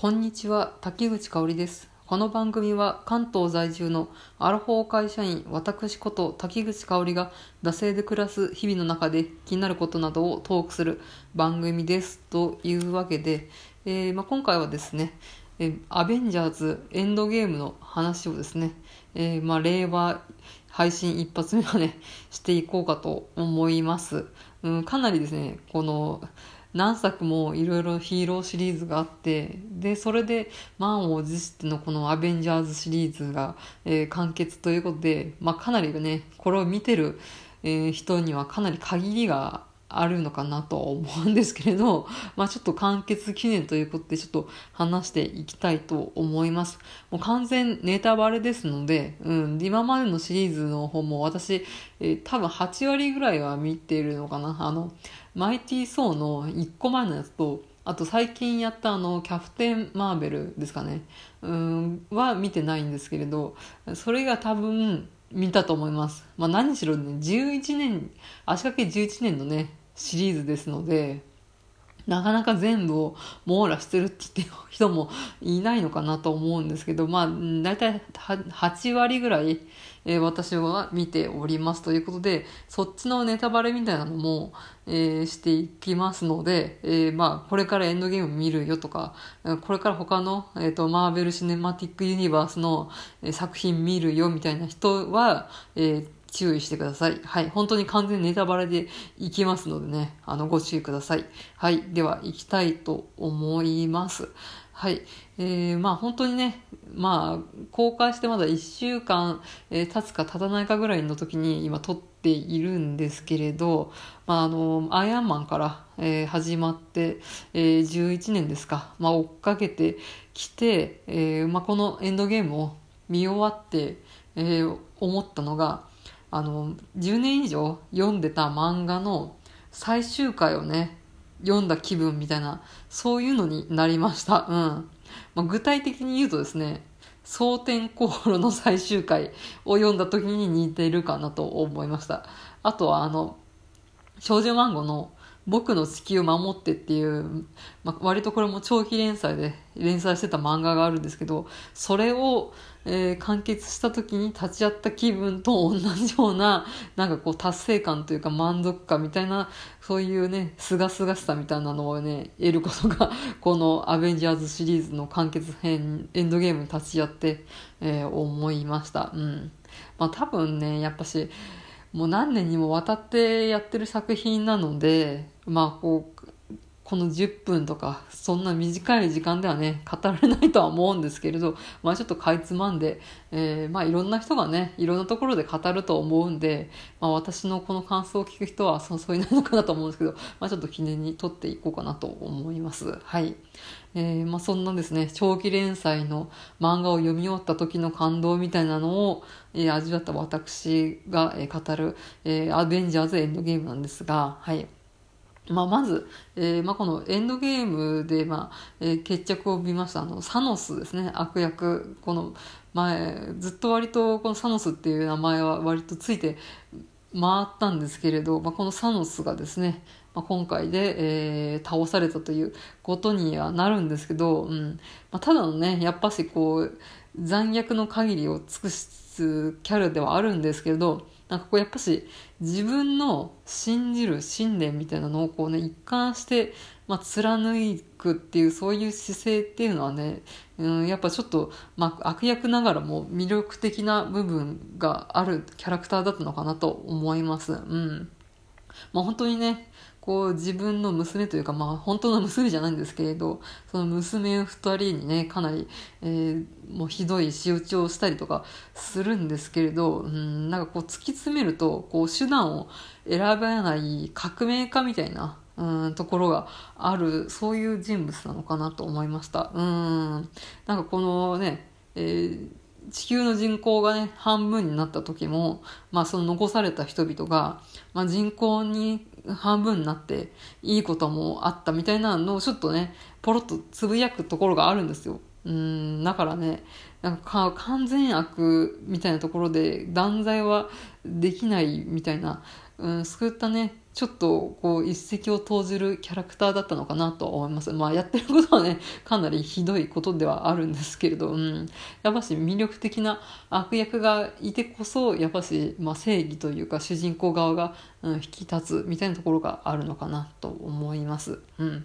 こんにちは、滝口香織です。この番組は関東在住のアラフォー会社員、私こと滝口香織が惰性で暮らす日々の中で気になることなどをトークする番組です。というわけで、えーまあ、今回はですね、えアベンジャーズエンドゲームの話をですね、えーまあ、令和配信一発目はね、していこうかと思います。うん、かなりですね、この、何作もいろいろヒーローシリーズがあって、で、それで満を持してのこのアベンジャーズシリーズが、えー完結ということで、まあかなりね、これを見てる、えー人にはかなり限りがあるのかなと思うんですけれど、まあちょっと完結記念ということでちょっと話していきたいと思います。もう完全ネタバレですので、うん、今までのシリーズの方も私、えー多分8割ぐらいは見ているのかな。あの、マイティー・ソーの1個前のやつと、あと最近やったあの、キャプテン・マーベルですかね。うん、は見てないんですけれど、それが多分見たと思います。まあ何しろね、11年、足掛け11年のね、シリーズですので、なかなか全部を網羅してるって言ってる人もいないのかなと思うんですけど、まあ、うん大体は8割ぐらい、えー私は見ておりますということで、そっちのネタバレみたいなのも、えーしていきますので、えーまあ、これからエンドゲーム見るよとか、これから他の、えっ、と、マーベル・シネマティック・ユニバースの、えー作品見るよみたいな人は、えー注意してください。はい。本当に完全ネタバレでいきますのでね、あの、ご注意ください。はい。では、行きたいと思います。はい。えー、まあ本当にね、まあ、公開してまだ1週間、えー経つか経たないかぐらいの時に今撮っているんですけれど、まああの、アイアンマンから、えー始まって、えー11年ですか、まあ追っかけてきて、えーまあこのエンドゲームを見終わって、えー思ったのが、あの、10年以上読んでた漫画の最終回をね、読んだ気分みたいな、そういうのになりました。うん。まあ、具体的に言うとですね、蒼天航路の最終回を読んだ時に似てるかなと思いました。あとはあの、少女漫画の僕の地球を守ってっていう、まあ、割とこれも長期連載で連載してた漫画があるんですけど、それを、えー完結した時に立ち会った気分と同じような、なんかこう達成感というか満足感みたいな、そういうね、すがすがしさみたいなのをね、得ることが、このアベンジャーズシリーズの完結編、エンドゲームに立ち会って、えー思いました。うん。まあ多分ね、やっぱし、もう何年にもわたってやってる作品なので、まあこう、この10分とか、そんな短い時間ではね、語られないとは思うんですけれど、まあちょっとかいつまんで、えーまあいろんな人がね、いろんなところで語ると思うんで、まあ私のこの感想を聞く人はそうそういないのかなと思うんですけど、まあちょっと記念に撮っていこうかなと思います。はい。えーまあそんなですね、長期連載の漫画を読み終わった時の感動みたいなのを、えー味わった私が、え語る、えーアベンジャーズエンドゲームなんですが、はい。まあ、まず、えーまあ、このエンドゲームで、まあえー決着を見ましたあのサノスですね。悪役。この前ずっと割とこのサノスっていう名前は割とついて回ったんですけれど、まあ、このサノスがですね、まあ、今回で、えー倒されたということにはなるんですけど、うん。まあ、ただのねやっぱしこう残虐の限りを尽くすキャラではあるんですけれどなんかこうやっぱし自分の信じる信念みたいなのをこうね一貫して、まあ、貫くっていうそういう姿勢っていうのはね、うん、やっぱちょっと、まあ、悪役ながらも魅力的な部分があるキャラクターだったのかなと思います。うんまあ、本当にねこう自分の娘というかまあ本当の娘じゃないんですけれどその娘二人にねかなり、えーもうひどい仕打ちをしたりとかするんですけれど、うん、なんかこう突き詰めるとこう手段を選ばない革命家みたいなうん、ところがあるそういう人物なのかなと思いました。うんなんかこのね、えー地球の人口がね、半分になった時も、まあその残された人々が、まあ人口に半分になっていいこともあったみたいなのをちょっとね、ポロッとつぶやくところがあるんですよ。うん、だからね、なんか完全悪みたいなところで断罪はできないみたいなうん、救ったねちょっとこう一石を投じるキャラクターだったのかなと思います。まあやってることはね、かなりひどいことではあるんですけれど、うん、やっぱし魅力的な悪役がいてこそ、やっぱし、まあ、正義というか主人公側が、うん、引き立つみたいなところがあるのかなと思います。うん。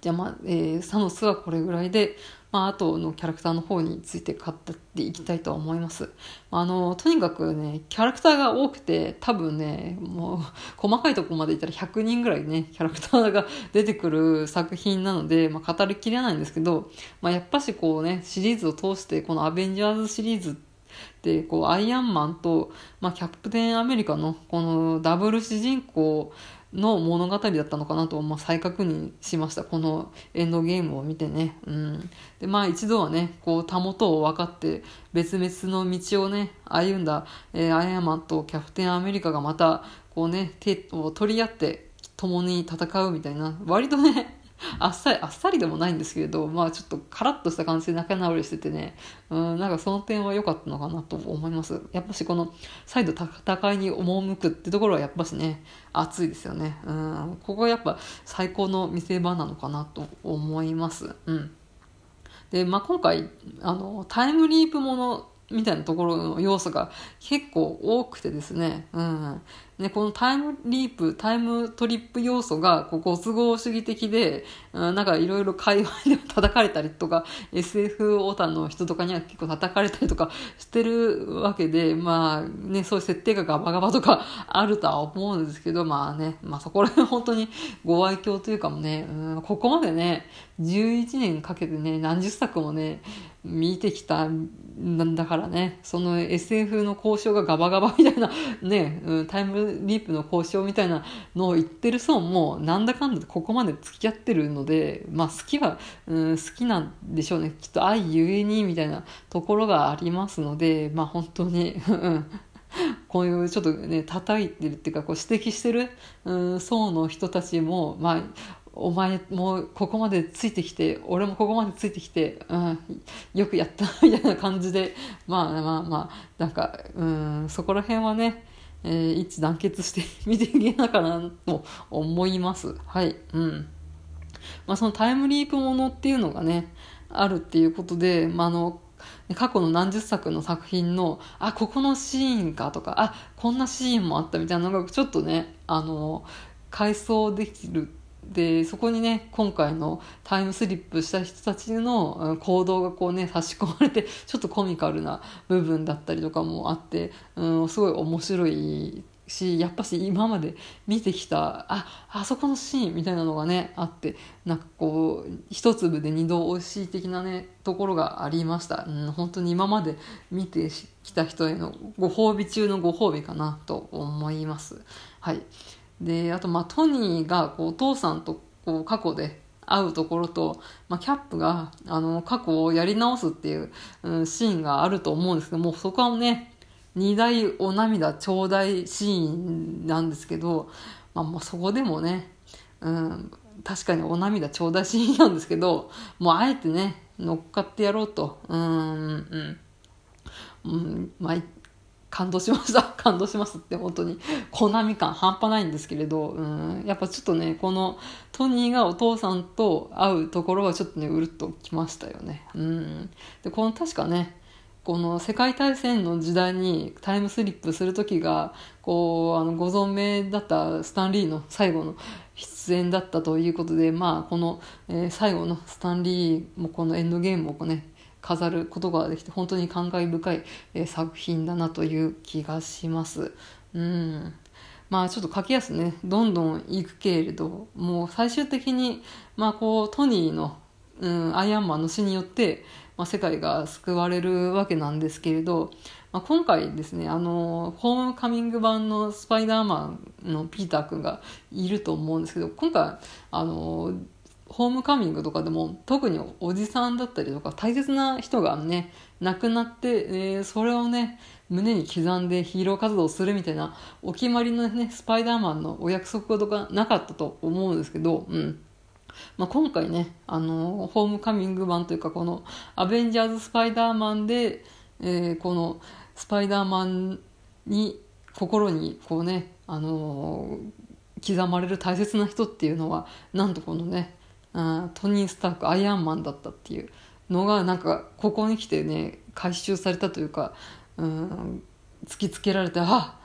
じゃあまあ、えー、サノスはこれぐらいで、まあ、あとのキャラクターの方について語っていきたいと思います。あの、とにかくね、キャラクターが多くて、多分ね、もう、細かいとこまでいったら100人ぐらいね、キャラクターが出てくる作品なので、まあ、語りきれないんですけど、まあ、やっぱしこうね、シリーズを通して、このアベンジャーズシリーズで、こう、アイアンマンと、まあ、キャプテンアメリカの、このダブル主人公、の物語だったのかなと、まあ、再確認しました。このエンドゲームを見てね。うん。で、まあ一度はね、こう、たもとを分かって別々の道をね、歩んだ、えー、アイアマンとキャプテンアメリカがまた、こうね、手を取り合って共に戦うみたいな、割とね、あっさり、あっさりでもないんですけれど、まあちょっとカラッとした感じで仲直りしててね、うん、なんかその点は良かったのかなと思います。やっぱしこの再度戦いに赴くってところはやっぱしね、熱いですよね。うん、ここがやっぱ最高の見せ場なのかなと思います。うん。で、まあ今回、あの、タイムリープものみたいなところの要素が結構多くてですね、うん。ね、このタイムリープ、タイムトリップ要素がこうご都合主義的で、うん、なんかいろいろ会話で叩かれたりとか、SF オータの人とかには結構叩かれたりとかしてるわけで、まあね、そういう設定がガバガバとかあるとは思うんですけど、まあね、まあそこら辺本当にご愛嬌というかもね、うん、ここまでね、11年かけてね、何十作もね、見てきたんだからね、その SF の交渉がガバガバみたいなね、うん、タイムリープの交渉みたいなのを言ってる層もなんだかんだここまで付き合ってるので、まあ好きは、うん、好きなんでしょうね。きっと愛ゆえにみたいなところがありますので、まあ本当に、こういうちょっとね、叩いてるっていうか、こう指摘してる、うん、層の人たちも、まあ、お前もうここまでついてきて、俺もここまでついてきて、うん、よくやったみたいな感じで、まあまあまあ、なんか、うん、そこら辺はね、えー、一致団結して見ていけなかなと思います。はい。うん。まあそのタイムリープものっていうのがね、あるっていうことで、まああの、過去の何十作の作品の、あ、ここのシーンかとか、あ、こんなシーンもあったみたいなのがちょっとね、あの、回想できるでそこにね今回のタイムスリップした人たちの行動がこうね差し込まれてちょっとコミカルな部分だったりとかもあって、うん、すごい面白いしやっぱし今まで見てきたああそこのシーンみたいなのがねあってなんかこう一粒で二度おいしい的なねところがありました、うん、本当に今まで見てきた人へのご褒美中のご褒美かなと思います。はい。で、あと、まあ、トニーが、こう、お父さんと、こう、過去で会うところと、まあ、キャップが、あの、過去をやり直すっていう、うん、シーンがあると思うんですけどもう、そこはね、二大お涙ちょうだいシーンなんですけど、まあ、もうそこでもね、うん、確かにお涙ちょうだいシーンなんですけど、もうあえてね、乗っかってやろうと、うん、うん、うん、まあ、感動しました。感動しますって本当に、コナミ感半端ないんですけれど、うん、やっぱちょっとね、このトニーがお父さんと会うところはちょっとね、うるっときましたよね。うん。で、この確かね、この世界大戦の時代にタイムスリップする時が、こう、あの、ご存命だったスタンリーの最後の出演だったということで、まあ、この、えー、最後のスタンリーもこのエンドゲームをね、飾ることができて本当に感慨深い、え作品だなという気がします。うんまあちょっと書きやすね、どんどんいくけれど、もう最終的に、まあこう、トニーの、うん、アイアンマンの死によって、まあ、世界が救われるわけなんですけれど、まあ、今回ですね、あの、ホームカミング版のスパイダーマンのピーター君がいると思うんですけど、今回、あの、ホームカミングとかでも特におじさんだったりとか大切な人がね亡くなって、えー、それをね胸に刻んでヒーロー活動するみたいなお決まりのねスパイダーマンのお約束とかなかったと思うんですけど、うん。まあ、今回ねあのホームカミング版というかこのアベンジャーズ・スパイダーマンで、えー、このスパイダーマンに心にこうね、あのー、刻まれる大切な人っていうのはなんとこのね、うん、トニー・スタークアイアンマンだったっていうのがなんかここに来てね回収されたというか、うん、突きつけられてあ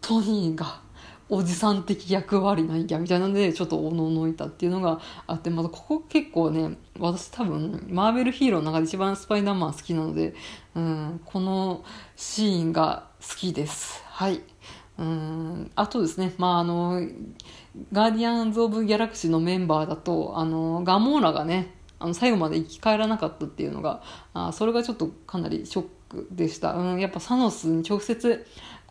トニーがおじさん的役割なんやみたいなんでちょっとおののいたっていうのがあってまたここ結構ね私多分マーベルヒーローの中で一番スパイダーマン好きなので、うん、このシーンが好きです。はい。うんあとですねまああのガーディアンズ・オブ・ギャラクシーのメンバーだとあのガモーラがねあの最後まで生き返らなかったっていうのがあそれがちょっとかなりショックでした、うん、やっぱサノスに直接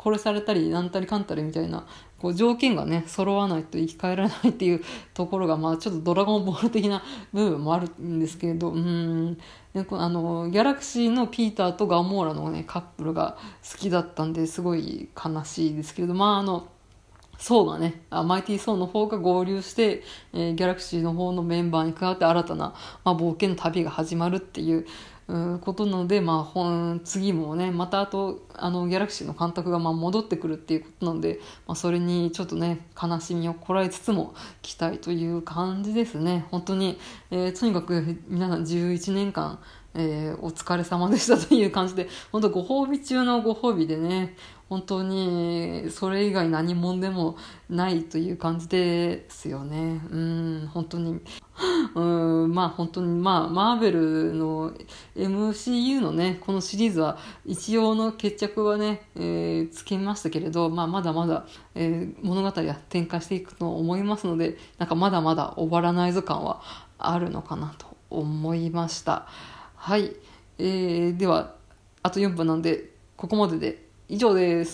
殺されたりなんたりかんたりみたいなこう条件がね揃わないと生き返らないっていうところがまあちょっとドラゴンボール的な部分もあるんですけれどうん。あのギャラクシーのピーターとガモーラのねカップルが好きだったんですごい悲しいですけれどまああのソーがね、マイティー・ソーの方が合流して、えー、ギャラクシーの方のメンバーに加わって新たな、まあ、冒険の旅が始まるってい、うことなので、まあ、次もね、またあと、あの、ギャラクシーの監督がま戻ってくるっていうことなので、まあ、それにちょっとね、悲しみをこらえつつも期待という感じですね。本当に、えー、とにかく皆さん11年間、えー、お疲れ様でしたという感じで、本当ご褒美中のご褒美でね、本当にそれ以外何者でもないという感じですよね。うん、本当に。うん、まあ本当に、まあ、マーベルの MCU のね、このシリーズは一応の決着はね、えー、つけましたけれど、まあまだまだ、えー、物語は展開していくと思いますので、なんかまだまだ終わらない図感はあるのかなと思いました。はい。えー、では、あと4分なんで、ここまでで以上です。